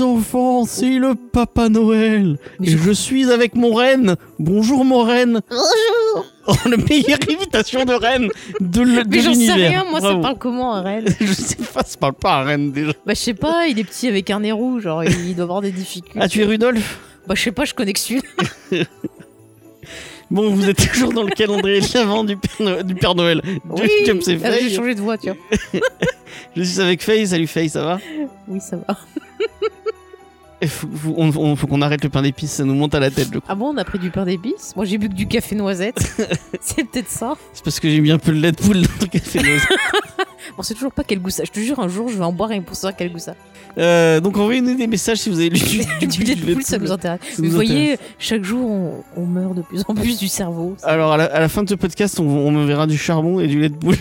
les enfants, c'est le Papa Noël. Et je- suis avec mon reine. Bonjour mon reine. Bonjour Oh, la meilleure imitation de reine de l- de Mais j'en sais l'univers. rien, moi ça Bravo. parle comment un reine Je sais pas, ça parle pas à reine déjà. Bah je sais pas, il est petit avec un nez rouge, genre il doit avoir des difficultés. Ah, tu es Rudolf Bah je sais pas, je connais que celui Bon, vous êtes toujours dans le calendrier de l'avant du, Père Noël- du Père Noël. Oui Ah, J'ai changé de voiture. Je suis avec Faye. Salut Faye, ça va Oui, ça va. Il faut, faut- on- faut qu'on arrête le pain d'épices, ça nous monte à la tête. crois. Ah bon, on a pris du pain d'épices? Moi j'ai bu que du café noisette. c'est peut-être ça. C'est parce que j'ai mis un peu le lait de poule dans le café. noisette. On sait toujours pas quel goût ça. Je te jure, un jour je vais en boire et pour savoir quel goût ça. Euh, donc envoyez-nous des messages si vous avez lu du, du lait de poule, ça nous intéresse. Ça Mais nous vous voyez, chaque jour on, on meurt de plus en plus du cerveau. Alors à la, à la fin de ce podcast, on, on me verra du charbon et du lait de poule.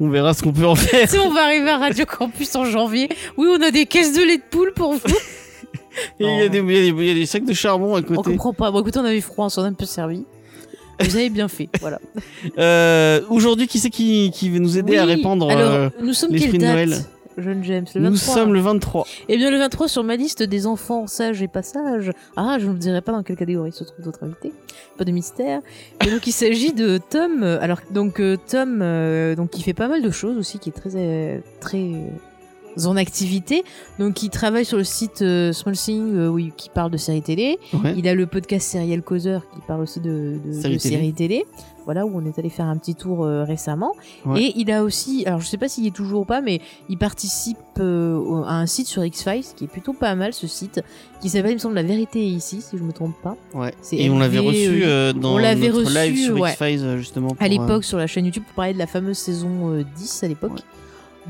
On verra ce qu'on peut en faire. Si on va arriver à Radio Campus en janvier, oui, on a des caisses de lait de poule pour vous. Il y, a des- il y a des- il y a des sacs de charbon à On côté. comprend pas. Bon, écoutez, on avait froid, on s'en a un peu servi. Vous avez bien fait, voilà. Euh, Aujourd'hui, qui c'est qui, qui va nous aider à répandre Alors, euh, nous sommes l'esprit quelle de date? Noël Jeune James, le 23. Nous sommes le 23. Eh bien, le 23 sur ma liste des enfants sages et pas sages. Ah, je ne vous dirai pas dans quelle catégorie se trouve notre invité. Pas de mystère. Et donc, il s'agit de Tom. euh, Alors, donc, euh, Tom, euh, donc, il fait pas mal de choses aussi, qui est très, euh, très en activité. Donc, il travaille sur le site euh, Small Thing, euh, oui, qui parle de séries télé. Ouais. Il a le podcast Serial Causeur qui parle aussi de, de, Séries de télé. séries télé. Voilà, où on est allé faire un petit tour euh, récemment. Ouais. Et il a aussi, alors je sais pas s'il y est toujours ou pas, mais il participe euh, à un site sur X-Files qui est plutôt pas mal ce site, qui s'appelle, il me semble, La Vérité est ici, si je me trompe pas. Ouais. Et on l'avait LV, reçu dans notre reçu, live sur. X-Files justement. À pour, l'époque, sur la chaîne YouTube, pour parler de la fameuse saison euh, 10 à l'époque.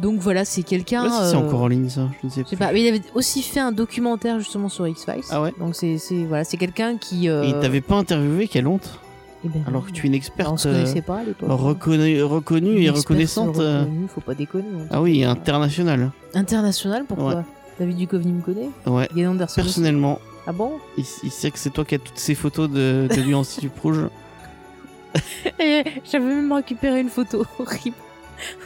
Donc voilà, c'est Je quelqu'un. sais pas si c'est euh, encore en ligne ça. Je ne sais pas, mais il avait aussi fait un documentaire justement sur X-Files. Ah ouais Donc c'est voilà, c'est quelqu'un qui. euh, Et il t'avait pas interviewé, quelle honte eh ben, Alors que tu es une on experte se euh, connaissait pas à l'époque. reconnue, reconnue Une et reconnaissante. euh, reconnue, faut pas déconner. hein. Ah oui, internationale. International, pourquoi Ouais. David Duchovny me connaît Ouais. Anderson aussi Personnellement, Ah bon? Il, il sait que c'est toi qui as toutes ces photos de, de lui en rouge. Et J'avais même récupéré une photo horrible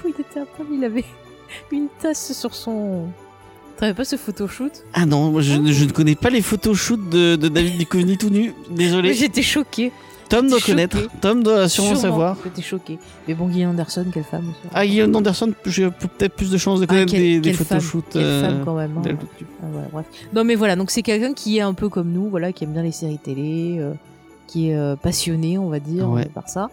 où il était à poil, il avait une tasse sur son. T'avais pas ce photoshoot? Ah non, moi, je, ne- je ne connais pas les photoshoots de, de David Duchovny tout nu. Désolé. J'étais choquée. Tom doit choquée. connaître. Tom doit sûrement savoir. J'étais choquée. Mais bon, Guy Anderson, quelle femme aussi. Ah, Guillaume Anderson, j'ai peut-être plus de chances de Ah, connaître quelle- des, des femme, photoshoots. Euh, femme quand même. hein. Ah, voilà, bref. Non mais voilà, donc c'est quelqu'un qui est un peu comme nous, voilà, qui aime bien les séries télé, euh, qui est euh, passionné, on va dire, Ouais. par ça.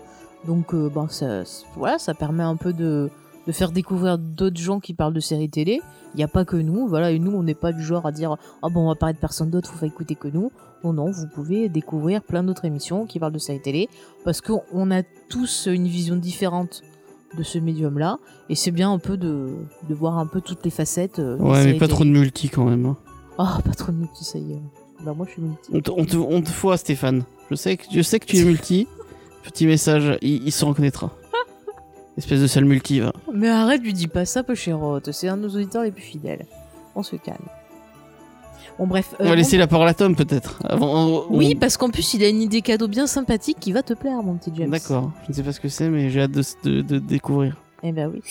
Donc euh, bon, ça, voilà, ça permet un peu de, de faire découvrir d'autres gens qui parlent de séries télé. Il n'y a pas que nous, voilà, et nous on n'est pas du genre à dire ah bon on va parler de personne d'autre, faut écouter que nous. Non non, vous pouvez découvrir plein d'autres émissions qui parlent de séries télé parce qu'on a tous une vision différente de ce médium-là, et c'est bien un peu de, de voir un peu toutes les facettes. euh, Ouais, mais pas télé. trop de multi quand même. hein. Ah, pas trop de multi, ça y est. Bah, moi, je suis multi. On te, on, te, on te voit, Stéphane. Je sais que, je sais que tu es multi. Petit message, il, il se reconnaîtra. Espèce de sale multi, va. Mais arrête, lui dis pas ça, peu chérote. C'est un de nos auditeurs les plus fidèles. On se calme. Bon, bref. On euh, va bon- laisser la parole à Tom, peut-être. On- Oui, on- parce qu'en plus, il a une idée cadeau bien sympathique qui va te plaire, mon petit James. D'accord. Je ne sais pas ce que c'est, mais j'ai hâte de, de- de découvrir. Eh ben oui.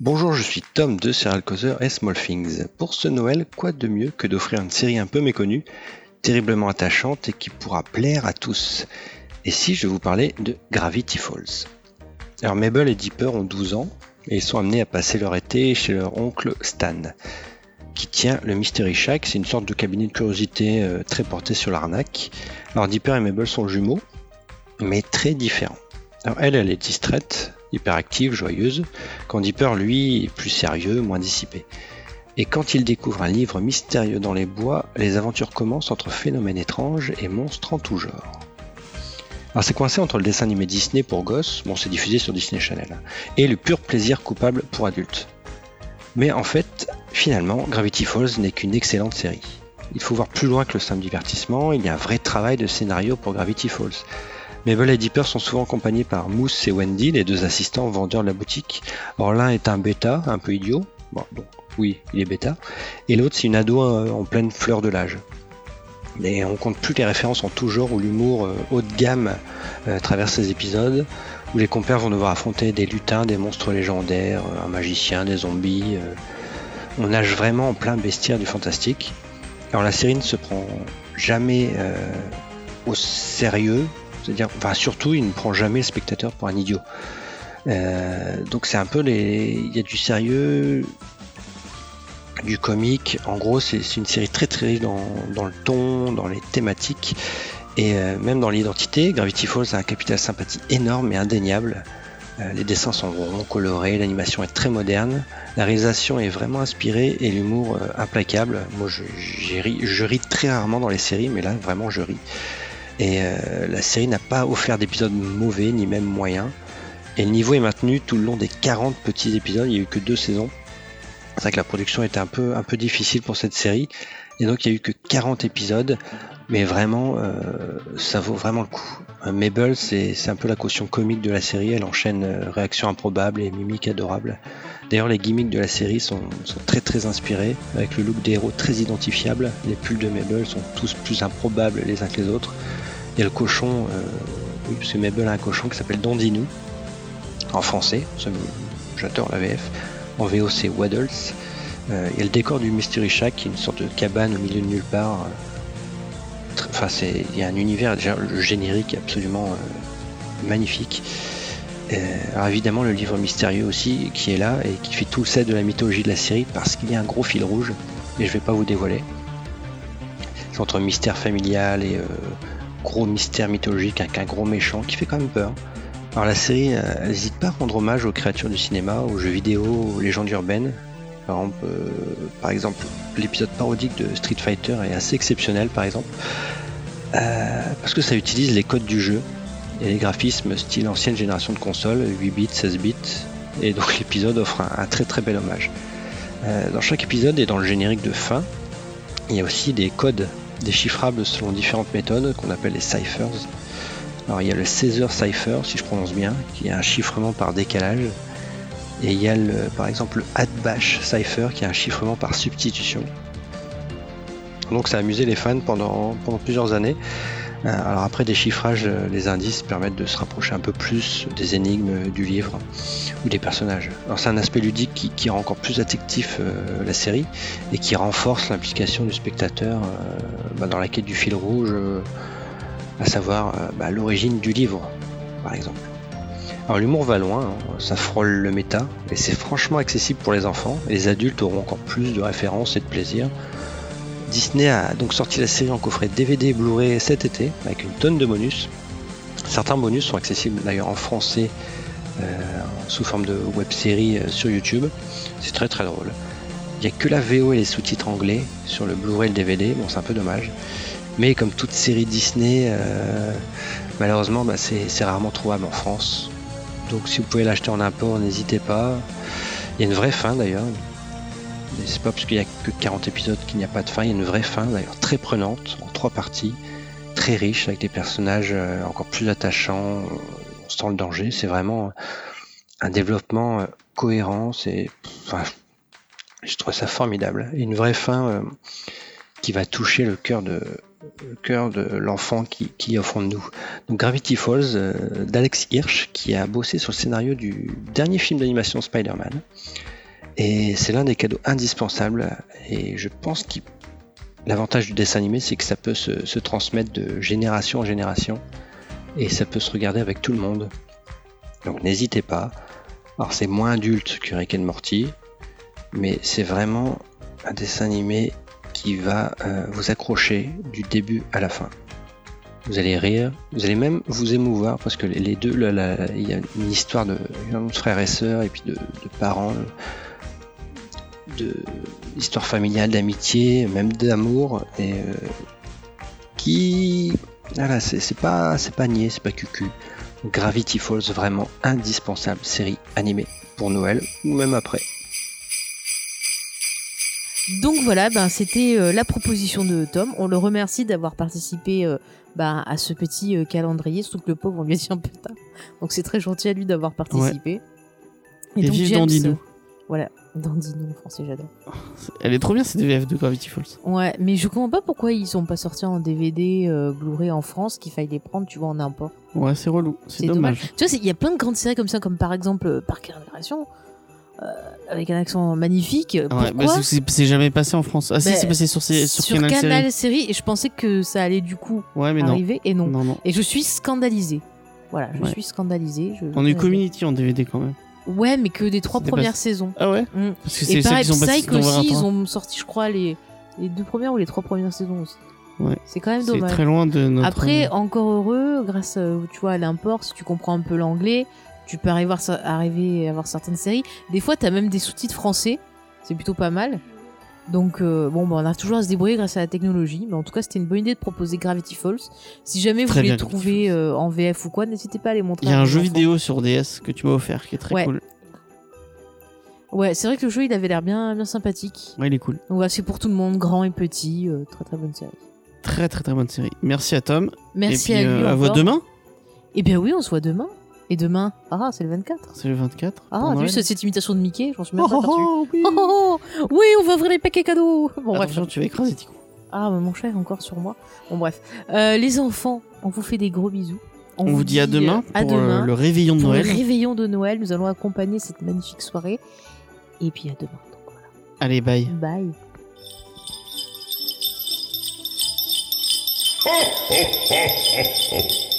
Bonjour, je suis Tom de Serial Causeur et Small Things. Pour ce Noël, quoi de mieux que d'offrir une série un peu méconnue, terriblement attachante et qui pourra plaire à tous Et si je vous parlais de Gravity Falls Alors Mabel et Dipper ont 12 ans et ils sont amenés à passer leur été chez leur oncle Stan, qui tient le Mystery Shack, c'est une sorte de cabinet de curiosité euh, très porté sur l'arnaque. Alors Dipper et Mabel sont jumeaux, mais très différents. Alors elle, elle est distraite, hyperactive, joyeuse, quand Dipper, lui, est plus sérieux, moins dissipé. Et quand il découvre un livre mystérieux dans les bois, les aventures commencent entre phénomènes étranges et monstres en tout genre. Alors c'est coincé entre le dessin animé Disney pour gosses, bon c'est diffusé sur Disney Channel, et le pur plaisir coupable pour adultes. Mais en fait, finalement, Gravity Falls n'est qu'une excellente série. Il faut voir plus loin que le simple divertissement, il y a un vrai travail de scénario pour Gravity Falls. Mabel et Dipper sont souvent accompagnés par Mousse et Wendy, les deux assistants vendeurs de la boutique. Or l'un est un bêta, un peu idiot, bon, oui, il est bêta, et l'autre c'est une ado euh, en pleine fleur de l'âge. Mais on compte plus les références en tout genre où l'humour euh, haut de gamme euh, traverse ces épisodes. où les compères vont devoir affronter des lutins, des monstres légendaires, un magicien, des zombies. On nage vraiment en plein bestiaire du fantastique. Alors la série ne se prend jamais au sérieux, c'est-à-dire, enfin surtout, il ne prend jamais le spectateur pour un idiot. Euh, donc c'est un peu les, il y a du sérieux, du comique. En gros, c'est une série très très riche dans, le ton, dans les thématiques et euh, même dans l'identité. Gravity Falls a un capital sympathie énorme et indéniable. Euh, les dessins sont ronds, colorés, l'animation est très moderne, la réalisation est vraiment inspirée et l'humour implacable. Moi, je ris très rarement dans les séries, mais là, vraiment, je ris. Et euh, la série n'a pas offert d'épisodes mauvais, ni même moyens. Et le niveau est maintenu tout le long des 40 petits épisodes, il n'y a eu que deux saisons. C'est vrai que la production était un peu, un peu difficile pour cette série. Et donc il n'y a eu que 40 épisodes. Mais vraiment, euh, ça vaut vraiment le coup. Euh, Mabel, c'est un peu la caution comique de la série. Elle enchaîne euh, réactions improbables et mimiques adorables. D'ailleurs, les gimmicks de la série sont, sont très très inspirés, avec le look des héros très identifiable. Les pulls de Mabel sont tous plus improbables les uns que les autres. Il y a le cochon, euh, oui, parce a un cochon qui s'appelle Dandinou, en français, ça, j'adore la VF. En VO, c'est Waddles. Euh, il y a le décor du Mystery Shack, qui est une sorte de cabane au milieu de nulle part. Tr- Enfin, c'est, il y a un univers, générique absolument euh, magnifique. Euh, alors évidemment, le livre mystérieux aussi, qui est là et qui fait tout le set de la mythologie de la série, parce qu'il y a un gros fil rouge, mais je vais pas vous dévoiler. C'est entre mystère familial et euh, gros mystère mythologique avec un gros méchant qui fait quand même peur. Alors la série, euh, n'hésite pas à rendre hommage aux créatures du cinéma, aux jeux vidéo, aux légendes urbaines. Par exemple, euh, l'épisode parodique de Street Fighter est assez exceptionnel, par exemple, euh, parce que ça utilise les codes du jeu et les graphismes style ancienne génération de consoles, 8 bits, 16 bits, et donc l'épisode offre un, très très bel hommage. Euh, dans chaque épisode et dans le générique de fin, il y a aussi des codes déchiffrables selon différentes méthodes qu'on appelle les ciphers. Alors il y a le Caesar Cipher, si je prononce bien, qui est un chiffrement par décalage. Et il y a le, par exemple le Atbash Cipher, qui est un chiffrement par substitution. Donc ça a amusé les fans pendant plusieurs années. Euh, Alors après des chiffrages, euh, les indices permettent de se rapprocher un peu plus des énigmes euh, du livre ou des personnages. Alors c'est un aspect ludique qui, rend encore plus addictif la série et qui renforce l'implication du spectateur bah, dans la quête du fil rouge, à savoir bah, l'origine du livre, par exemple. Alors l'humour va loin, hein, ça frôle le méta, et c'est franchement accessible pour les enfants, les adultes auront encore plus de références et de plaisir. Disney a donc sorti la série en coffret DVD et Blu-ray cet été, avec une tonne de bonus. Certains bonus sont accessibles d'ailleurs en français euh, sous forme de web série euh, sur YouTube. C'est très très drôle. Il n'y a que la VO et les sous-titres anglais sur le Blu-ray et le DVD, bon c'est un peu dommage. Mais comme toute série Disney, euh, malheureusement bah, c'est rarement trouvable en France. Donc si vous pouvez l'acheter en import, n'hésitez pas. Il y a une vraie fin d'ailleurs. C'est pas parce qu'il n'y a que 40 épisodes qu'il n'y a pas de fin. Il y a une vraie fin d'ailleurs très prenante en trois parties, très riche avec des personnages euh, encore plus attachants. On sent le danger. C'est vraiment un développement euh, cohérent. C'est, enfin, je trouve ça formidable. Et une vraie fin euh, qui va toucher le cœur de le cœur de l'enfant qui, est au fond de nous. Donc Gravity Falls d'Alex Hirsch qui a bossé sur le scénario du dernier film d'animation Spider-Man. Et c'est l'un des cadeaux indispensables. Et je pense que l'avantage du dessin animé, c'est que ça peut se, transmettre de génération en génération. Et ça peut se regarder avec tout le monde. Donc n'hésitez pas. Alors c'est moins adulte que Rick and Morty. Mais c'est vraiment un dessin animé qui va euh, vous accrocher du début à la fin. Vous allez rire, vous allez même vous émouvoir parce que les deux, il y a une histoire de, frères et sœurs et puis de parents, de histoire familiale, d'amitié, même d'amour et euh, qui, voilà, c'est pas, c'est pas niais, c'est pas cucu. Gravity Falls vraiment indispensable série animée pour Noël ou même après. Donc voilà, ben, c'était euh, la proposition de Tom. On le remercie d'avoir participé euh, ben, à ce petit euh, calendrier, surtout que le pauvre, on lui a dit un peu tard. Donc c'est très gentil à lui d'avoir participé. Et vive Dandinou. Voilà, Dandino en français, j'adore. Elle est trop bien cette VF de Gravity Falls. Ouais, mais je comprends pas pourquoi ils sont pas sortis en DVD euh, Blu-ray en France, qu'il faille les prendre, tu vois, en import. Ouais, c'est relou. C'est dommage. Tu vois, il y a plein de grandes séries comme ça, comme par exemple euh, Parc et Récréation, euh, avec un accent magnifique. Ouais, Pourquoi bah, c'est- jamais passé en France. Ah si, Bah, c'est passé sur, sur, Sur Canal, Canal, Série. Série, et je pensais que ça allait du coup Ouais, mais non. arriver, et non. Non, non. Et je suis scandalisée. Voilà, je Ouais. suis scandalisée. Je... On eu Community en DVD quand même. Ouais, mais que des trois premières pas- saisons. Ah ouais Mm. Parce que c'est celles pareil, qui sont passées Psych aussi, ils 20 ans. ont sorti, je crois, les, les deux premières ou les trois premières saisons aussi. Ouais. C'est quand même C'est dommage. très loin de notre. Après, encore heureux, grâce euh, tu vois, à l'import, si tu comprends un peu l'anglais, tu peux arriver à, ça- arriver à voir certaines séries. Des fois, tu as même des sous-titres français. C'est plutôt pas mal. Donc, euh, bon, bah, on a toujours à se débrouiller grâce à la technologie. Mais en tout cas, c'était une bonne idée de proposer Gravity Falls. Si jamais vous Très voulez bien, le Gravity trouver Falls. euh, en VF ou quoi, n'hésitez pas à les montrer. Il y a à un jeu enfants. vidéo sur DS que tu m'as offert qui est très Ouais. cool. Ouais, c'est vrai que le jeu, il avait l'air bien, bien sympathique. Ouais, il est cool. Donc, voilà, c'est pour tout le monde, grand et petit. euh, très, très bonne série. Très très très bonne série. Merci à Tom. Merci Et puis, à lui. euh, à vous encore. demain. Eh bien, oui, on se voit demain. Et demain, ah, c'est le 24. C'est le 24. Ah, pour t'as vu cette imitation de Mickey Je m'en suis même Oh, pas oh, oh, oui. Oh, oh, oh, oui, on va ouvrir les paquets cadeaux. Bon, bref. Attention, tu vas écraser Tico. Ah, mais mon chat est encore sur moi. Bon, bref. Euh, les enfants, on vous fait des gros bisous. On, vous dit à demain euh, à pour euh, demain le réveillon de pour Noël. le réveillon de Noël. Nous allons accompagner cette magnifique soirée. Et puis à demain. Donc, voilà. Allez, bye. Bye.